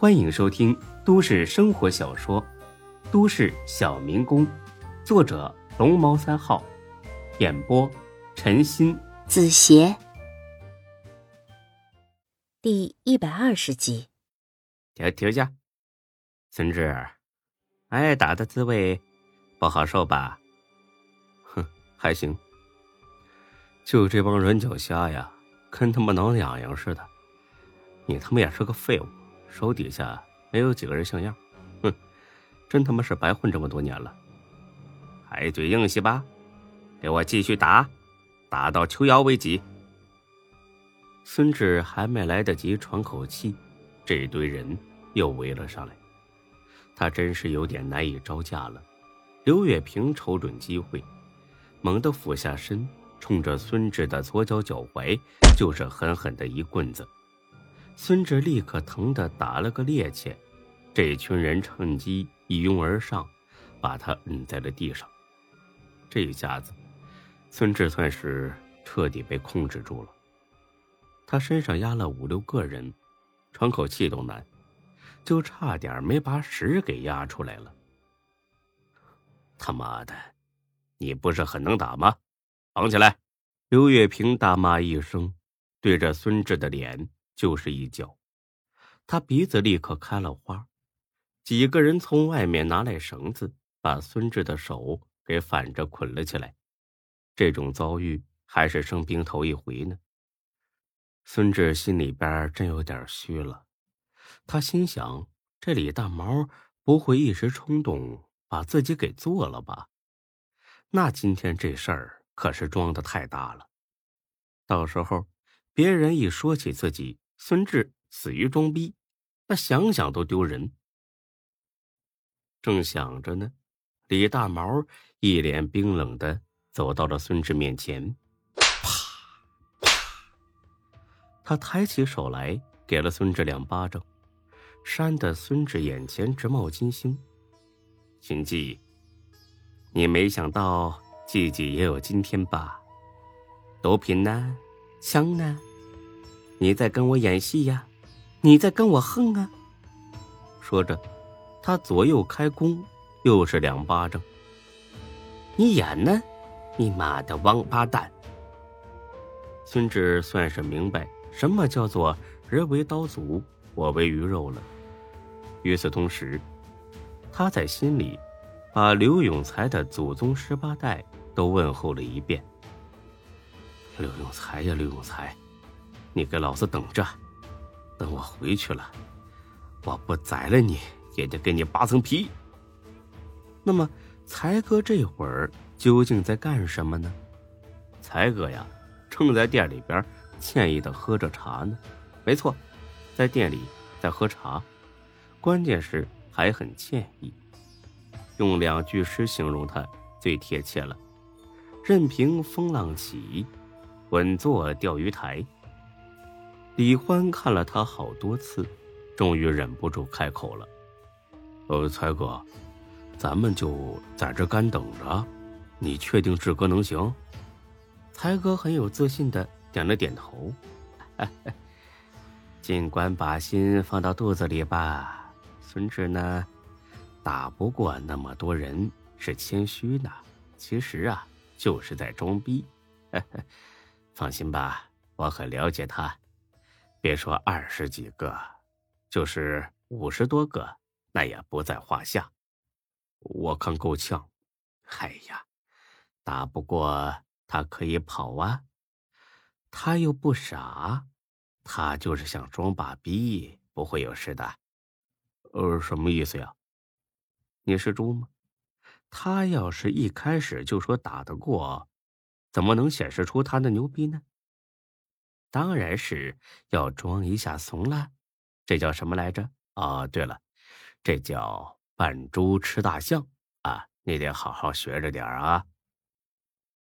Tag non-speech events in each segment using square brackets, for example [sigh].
欢迎收听都市生活小说《都市小民工》，作者龙猫三号，演播陈鑫、子邪，第一百二十集。停停下，孙志，挨打的滋味不好受吧？哼，还行。就这帮软脚虾呀，跟他妈挠痒痒似的。你他妈也是个废物。手底下没有几个人像样，哼，真他妈是白混这么多年了。还嘴硬气吧？给我继续打，打到求饶为止。孙志还没来得及喘口气，这堆人又围了上来。他真是有点难以招架了。刘月平瞅准机会，猛地俯下身，冲着孙志的左脚脚踝就是狠狠的一棍子。孙志立刻疼得打了个趔趄，这群人趁机一拥而上，把他摁在了地上。这一下子，孙志算是彻底被控制住了。他身上压了五六个人，喘口气都难，就差点没把屎给压出来了。他妈的，你不是很能打吗？绑起来！刘月平大骂一声，对着孙志的脸。就是一脚，他鼻子立刻开了花。几个人从外面拿来绳子，把孙志的手给反着捆了起来。这种遭遇还是生平头一回呢。孙志心里边真有点虚了，他心想：这李大毛不会一时冲动把自己给做了吧？那今天这事儿可是装的太大了，到时候别人一说起自己。孙志死于装逼，那想想都丢人。正想着呢，李大毛一脸冰冷的走到了孙志面前，啪啪，他抬起手来给了孙志两巴掌，扇得孙志眼前直冒金星。秦记，你没想到自己也有今天吧？毒品呢？枪呢？你在跟我演戏呀？你在跟我横啊？说着，他左右开弓，又是两巴掌。你演呢？你妈的王八蛋！孙志算是明白什么叫做人为刀俎，我为鱼肉了。与此同时，他在心里把刘永才的祖宗十八代都问候了一遍。刘永才呀，刘永才！你给老子等着！等我回去了，我不宰了你也得给你扒层皮。那么，才哥这会儿究竟在干什么呢？才哥呀，正在店里边歉意的喝着茶呢。没错，在店里在喝茶，关键是还很歉意。用两句诗形容他最贴切了：任凭风浪起，稳坐钓鱼台。李欢看了他好多次，终于忍不住开口了：“呃，才哥，咱们就在这干等着。你确定志哥能行？”才哥很有自信的点了点头：“ [laughs] 尽管把心放到肚子里吧。孙志呢，打不过那么多人是谦虚呢，其实啊，就是在装逼。[laughs] 放心吧，我很了解他。”别说二十几个，就是五十多个，那也不在话下。我看够呛。哎呀，打不过他可以跑啊，他又不傻，他就是想装把逼，不会有事的。呃，什么意思呀？你是猪吗？他要是一开始就说打得过，怎么能显示出他的牛逼呢？当然是要装一下怂了，这叫什么来着？哦，对了，这叫扮猪吃大象啊！你得好好学着点啊。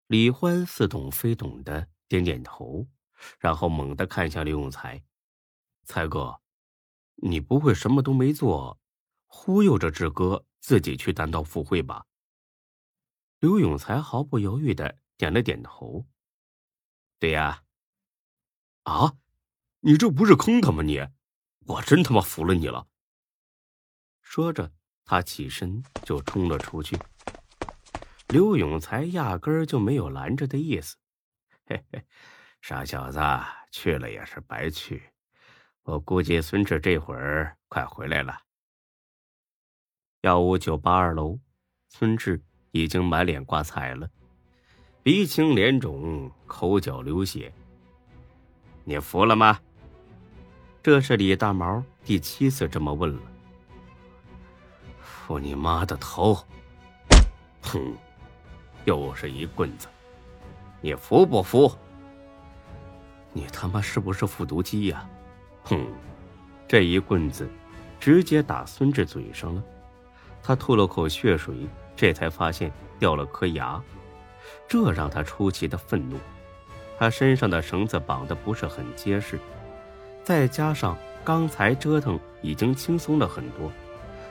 李欢似懂非懂的点点头，然后猛地看向刘永才：“才哥，你不会什么都没做，忽悠着志哥自己去单刀赴会吧？”刘永才毫不犹豫的点了点头：“对呀。”，啊你这不是坑他吗？你，我真他妈服了你了！说着，他起身就冲了出去。刘永才压根儿就没有拦着的意思。嘿嘿，傻小子，去了也是白去。我估计孙志这会儿快回来了。幺五九八二楼，孙志已经满脸挂彩了，鼻青脸肿，口角流血。你服了吗？这是李大毛第七次这么问了。服你妈的头！哼，又是一棍子，你服不服？你他妈是不是复读机呀？哼，这一棍子直接打孙志嘴上了，他吐了口血水，这才发现掉了颗牙，这让他出奇的愤怒。他身上的绳子绑的不是很结实，再加上刚才折腾已经轻松了很多。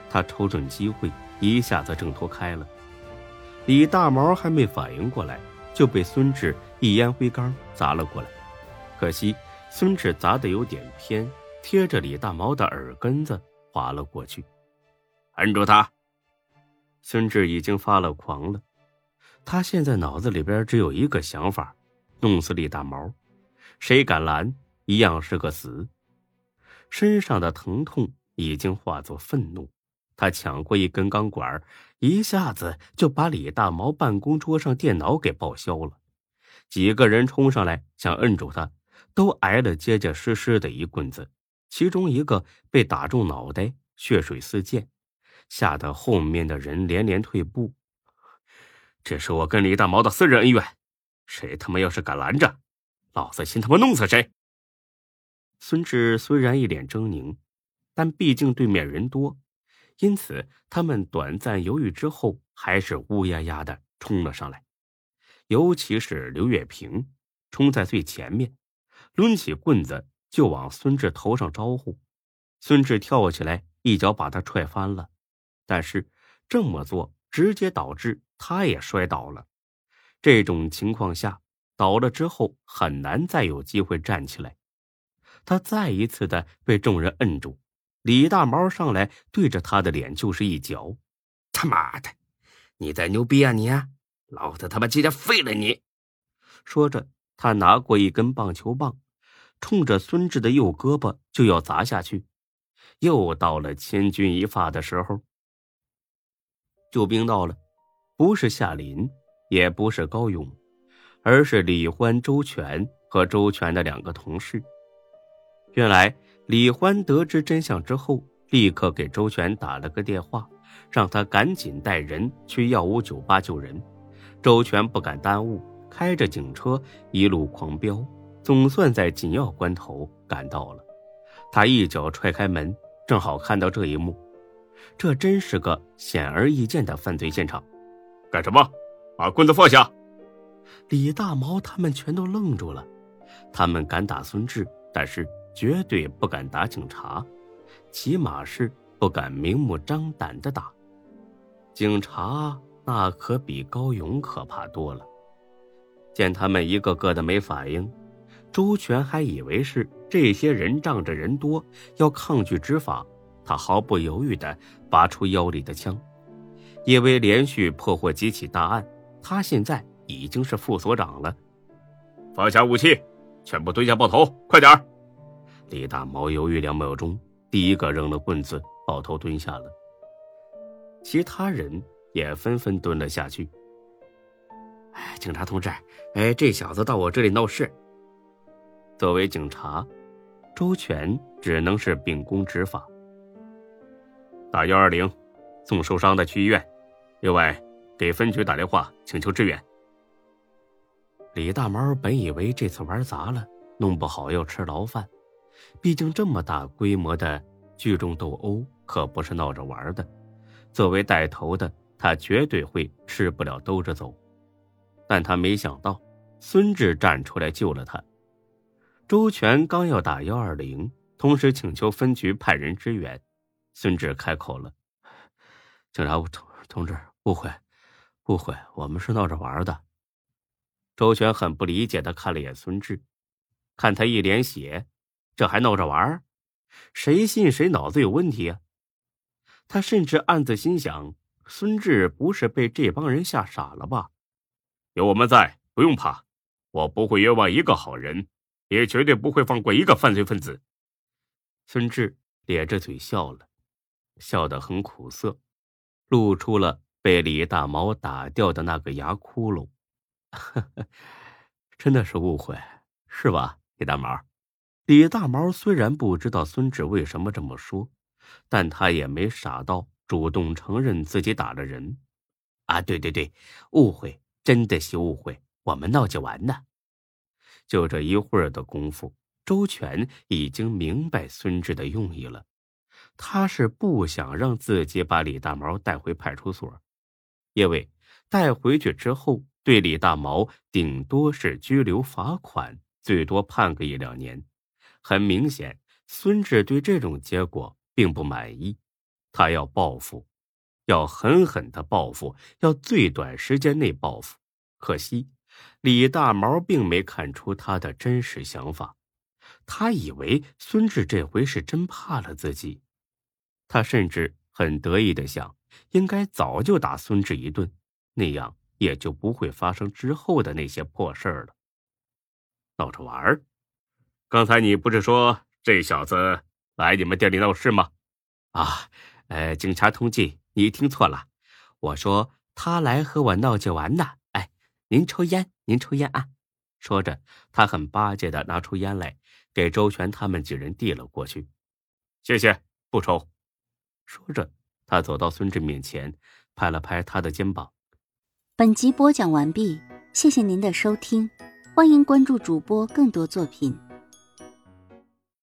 他瞅准机会，一下子挣脱开了。李大毛还没反应过来，就被孙志一烟灰缸砸了过来。可惜孙志砸的有点偏，贴着李大毛的耳根子滑了过去。摁住他！孙志已经发了狂了，他现在脑子里边只有一个想法：弄死李大毛。谁敢拦，一样是个死。身上的疼痛已经化作愤怒。他抢过一根钢管，一下子就把李大毛办公桌上电脑给报销了。几个人冲上来想摁住他，都挨了结结实实的一棍子，其中一个被打中脑袋，血水四溅，吓得后面的人连连退步。这是我跟李大毛的私人恩怨，谁他妈要是敢拦着，老子先他妈弄死谁！孙志虽然一脸狰狞，但毕竟对面人多。因此，他们短暂犹豫之后，还是乌压压的冲了上来。尤其是刘月平，冲在最前面，抡起棍子就往孙志头上招呼。孙志跳起来，一脚把他踹翻了。但是这么做直接导致他也摔倒了。这种情况下，倒了之后很难再有机会站起来。他再一次的被众人摁住。李大毛上来对着他的脸就是一脚，他妈的，你再牛逼啊你啊！老子他妈今天废了你！说着，他拿过一根棒球棒，冲着孙志的右胳膊就要砸下去。又到了千钧一发的时候，救兵到了，不是夏林，也不是高勇，而是李欢、周全和周全的两个同事。原来。李欢得知真相之后，立刻给周全打了个电话，让他赶紧带人去幺五九八救人。周全不敢耽误，开着警车一路狂飙，总算在紧要关头赶到了。他一脚踹开门，正好看到这一幕。这真是个显而易见的犯罪现场。干什么？把棍子放下！李大毛他们全都愣住了。他们敢打孙志，但是。绝对不敢打警察，起码是不敢明目张胆的打。警察那可比高勇可怕多了。见他们一个个的没反应，周全还以为是这些人仗着人多要抗拒执法，他毫不犹豫的拔出腰里的枪。因为连续破获几起大案，他现在已经是副所长了。放下武器，全部蹲下抱头，快点儿！李大毛犹豫两秒钟，第一个扔了棍子，抱头蹲下了。其他人也纷纷蹲了下去。哎，警察同志，哎，这小子到我这里闹事。作为警察，周全只能是秉公执法。打幺二零，送受伤的去医院。另外，给分局打电话请求支援。李大毛本以为这次玩砸了，弄不好要吃牢饭。毕竟这么大规模的聚众斗殴可不是闹着玩的，作为带头的，他绝对会吃不了兜着走。但他没想到，孙志站出来救了他。周全刚要打幺二零，同时请求分局派人支援，孙志开口了：“警察同同志，误会，误会，我们是闹着玩的。”周全很不理解的看了眼孙志，看他一脸血。这还闹着玩谁信谁脑子有问题啊？他甚至暗自心想：孙志不是被这帮人吓傻了吧？有我们在，不用怕，我不会冤枉一个好人，也绝对不会放过一个犯罪分子。孙志咧着嘴笑了，笑得很苦涩，露出了被李大毛打掉的那个牙窟窿。真的是误会，是吧，李大毛？李大毛虽然不知道孙志为什么这么说，但他也没傻到主动承认自己打了人。啊，对对对，误会，真的是误会，我们闹着玩呢。就这一会儿的功夫，周全已经明白孙志的用意了。他是不想让自己把李大毛带回派出所，因为带回去之后。对李大毛顶多是拘留罚款，最多判个一两年。很明显，孙志对这种结果并不满意，他要报复，要狠狠的报复，要最短时间内报复。可惜，李大毛并没看出他的真实想法，他以为孙志这回是真怕了自己，他甚至很得意的想，应该早就打孙志一顿，那样。也就不会发生之后的那些破事儿了。闹着玩儿？刚才你不是说这小子来你们店里闹事吗？啊，呃，警察同志，你听错了，我说他来和我闹着玩呢。哎，您抽烟，您抽烟啊！说着，他很巴结的拿出烟来，给周全他们几人递了过去。谢谢，不抽。说着，他走到孙志面前，拍了拍他的肩膀。本集播讲完毕，谢谢您的收听，欢迎关注主播更多作品。